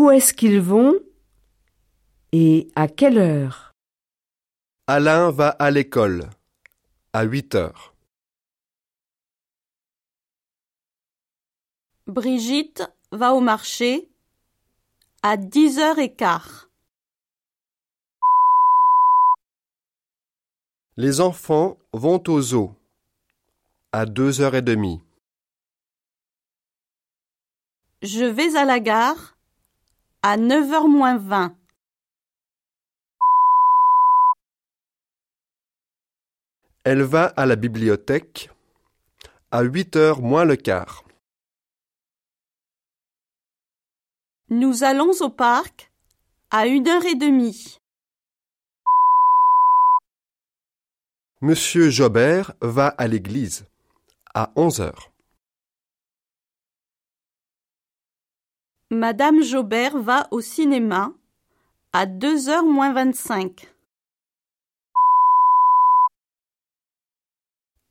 Où est-ce qu'ils vont et à quelle heure? Alain va à l'école à 8 heures. Brigitte va au marché à dix heures et quart. Les enfants vont au zoo à 2 heures et demie. Je vais à la gare à neuf heures moins vingt. Elle va à la bibliothèque à 8 heures moins le quart. Nous allons au parc à une heure et demie. Monsieur Jobert va à l'église à 11 heures. Madame Jaubert va au cinéma à deux heures moins vingt-cinq.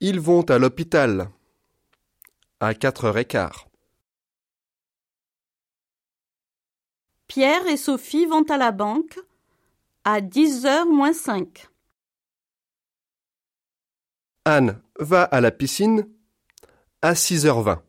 Ils vont à l'hôpital à 4 heures et quart. Pierre et Sophie vont à la banque à dix heures moins cinq. Anne va à la piscine à 6 heures 20.